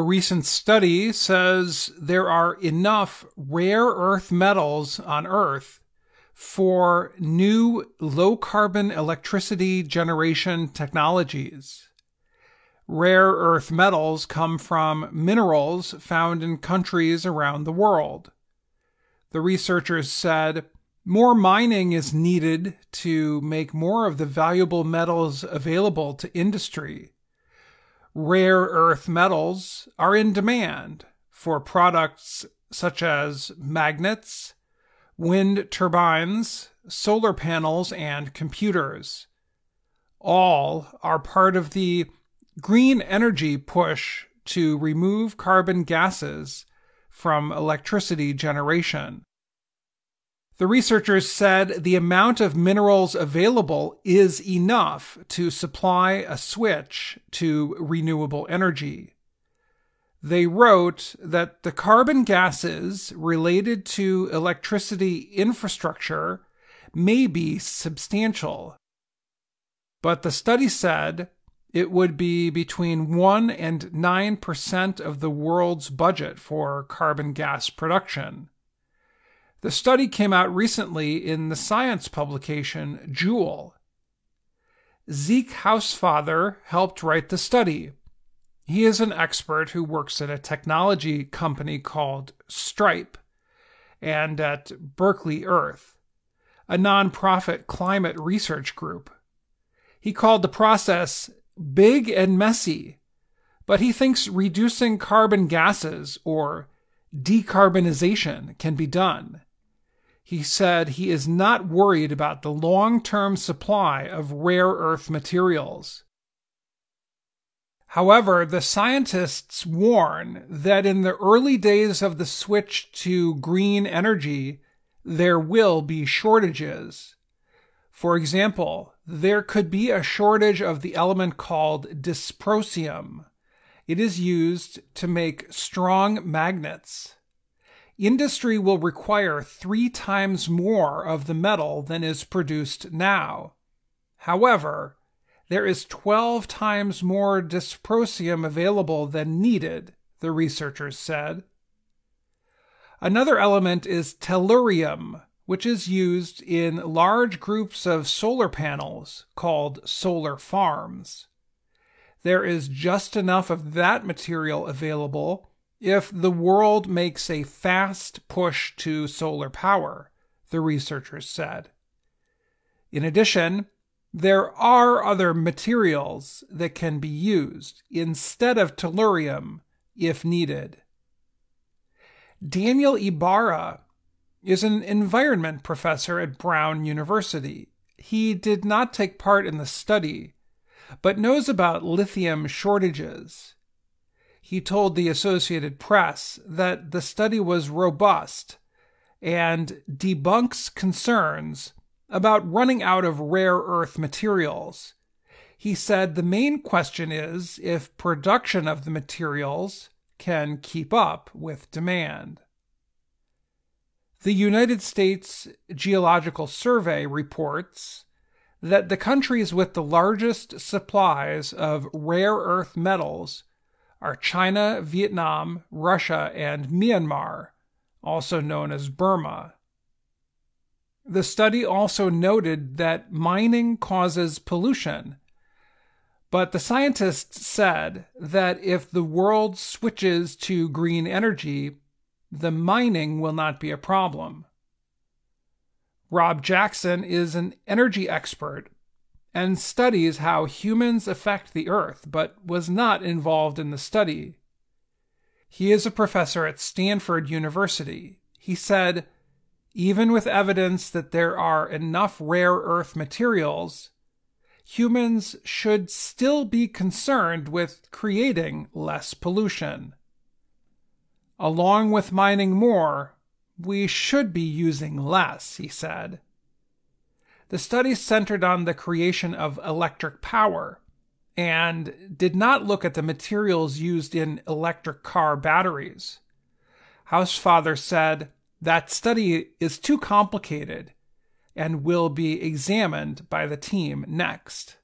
A recent study says there are enough rare earth metals on Earth for new low carbon electricity generation technologies. Rare earth metals come from minerals found in countries around the world. The researchers said more mining is needed to make more of the valuable metals available to industry. Rare earth metals are in demand for products such as magnets, wind turbines, solar panels, and computers. All are part of the green energy push to remove carbon gases from electricity generation. The researchers said the amount of minerals available is enough to supply a switch to renewable energy. They wrote that the carbon gases related to electricity infrastructure may be substantial. But the study said it would be between 1 and 9% of the world's budget for carbon gas production. The study came out recently in the science publication Joule. Zeke Hausfather helped write the study. He is an expert who works at a technology company called Stripe and at Berkeley Earth, a nonprofit climate research group. He called the process big and messy, but he thinks reducing carbon gases or decarbonization can be done. He said he is not worried about the long term supply of rare earth materials. However, the scientists warn that in the early days of the switch to green energy, there will be shortages. For example, there could be a shortage of the element called dysprosium. It is used to make strong magnets. Industry will require three times more of the metal than is produced now. However, there is 12 times more dysprosium available than needed, the researchers said. Another element is tellurium, which is used in large groups of solar panels called solar farms. There is just enough of that material available if the world makes a fast push to solar power, the researchers said. In addition, there are other materials that can be used instead of tellurium if needed. Daniel Ibarra is an environment professor at Brown University. He did not take part in the study, but knows about lithium shortages. He told the Associated Press that the study was robust and debunks concerns about running out of rare earth materials. He said the main question is if production of the materials can keep up with demand. The United States Geological Survey reports that the countries with the largest supplies of rare earth metals are China, Vietnam, Russia, and Myanmar, also known as Burma. The study also noted that mining causes pollution, but the scientists said that if the world switches to green energy, the mining will not be a problem. Rob Jackson is an energy expert and studies how humans affect the earth, but was not involved in the study. He is a professor at Stanford University. He said, even with evidence that there are enough rare earth materials, humans should still be concerned with creating less pollution. Along with mining more, we should be using less, he said. The study centered on the creation of electric power and did not look at the materials used in electric car batteries. Hausfather said that study is too complicated and will be examined by the team next.